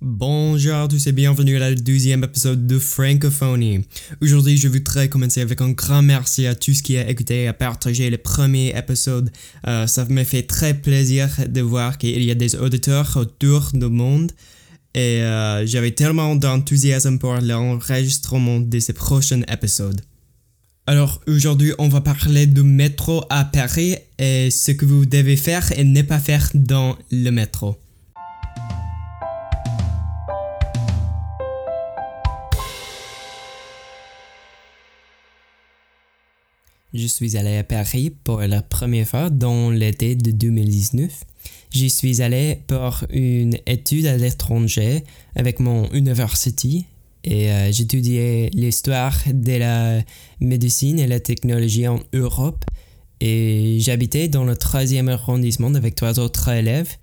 Bonjour à tous et bienvenue à la deuxième épisode de Francophonie. Aujourd'hui, je voudrais commencer avec un grand merci à tous qui ont écouté et à partager le premier épisode. Euh, ça me fait très plaisir de voir qu'il y a des auditeurs autour du monde et euh, j'avais tellement d'enthousiasme pour l'enregistrement de ces prochains épisodes. Alors aujourd'hui, on va parler du métro à Paris et ce que vous devez faire et ne pas faire dans le métro. Je suis allé à Paris pour la première fois dans l'été de 2019. J'y suis allé pour une étude à l'étranger avec mon university et euh, j'étudiais l'histoire de la médecine et la technologie en Europe et j'habitais dans le troisième arrondissement avec trois autres élèves.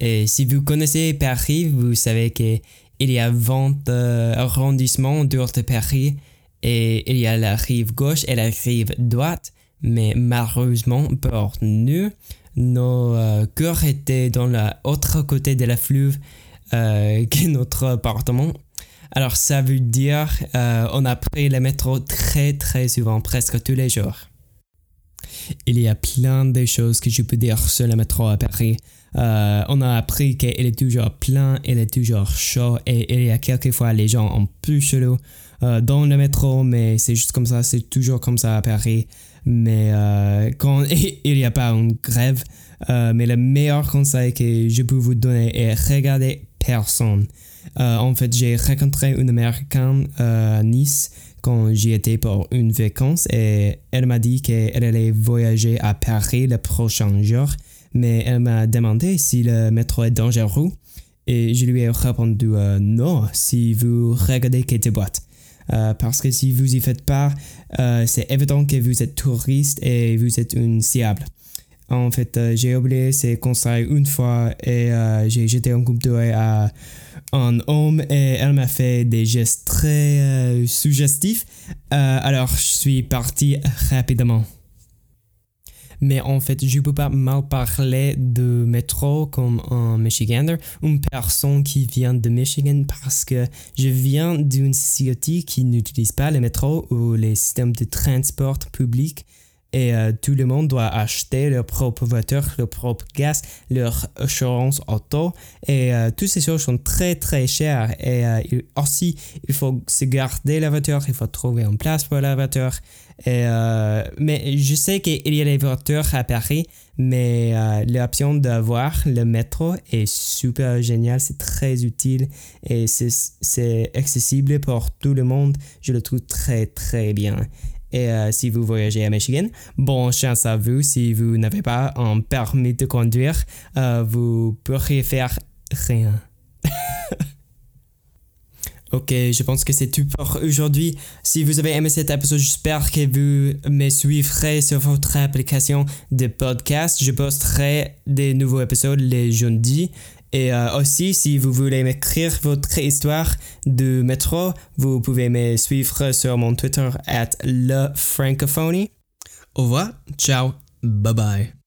Et si vous connaissez Paris, vous savez qu'il y a 20 euh, arrondissements autour de Paris et il y a la rive gauche et la rive droite, mais malheureusement pour nous, nos euh, cœurs étaient dans l'autre côté de la fleuve euh, que notre appartement. Alors ça veut dire euh, on a pris le métro très très souvent, presque tous les jours. Il y a plein de choses que je peux dire sur le métro à Paris. On a appris qu'il est toujours plein, il est toujours chaud et il y a quelquefois les gens ont plus chelou. Euh, dans le métro, mais c'est juste comme ça, c'est toujours comme ça à Paris. Mais euh, quand il n'y a pas une grève, euh, mais le meilleur conseil que je peux vous donner est regarder personne. en fait, j'ai rencontré une américaine à Nice quand j'y étais pour une vacance et elle m'a dit qu'elle allait voyager à Paris le prochain jour, mais elle m'a demandé si le métro est dangereux et je lui ai répondu non si vous regardez quelques boîtes. Euh, parce que si vous y faites pas, euh, c'est évident que vous êtes touriste et vous êtes une cible. En fait, euh, j'ai oublié ces conseils une fois et j'ai jeté un coup d'œil à un homme et elle m'a fait des gestes très suggestifs. alors, je suis parti rapidement. Mais en fait, je peux pas mal parler de métro comme un Michiganer, une personne qui vient de Michigan parce que je viens d'une société qui n'utilise pas le métro ou les systèmes de transport public et euh, tout le monde doit acheter leur propre voiture, leur propre gaz, leur assurance auto et euh, toutes ces choses sont très très chères et euh, aussi il faut se garder la voiture, il faut trouver une place pour la voiture. Et, mais je sais qu'il y a les voitures à Paris, mais l'option d'avoir le métro est super génial, c'est très utile et c'est accessible pour tout le monde. Je le trouve très très bien. Et euh, si vous voyagez à Michigan, bon chance à vous. Si vous n'avez pas un permis de conduire, euh, vous pourriez faire rien. Ok, je pense que c'est tout pour aujourd'hui. Si vous avez aimé cet épisode, j'espère que vous me suivrez sur votre application de podcast. Je posterai des nouveaux épisodes les jeudis. Et euh, aussi, si vous voulez m'écrire votre histoire de métro, vous pouvez me suivre sur mon Twitter at le Au revoir, ciao, bye bye.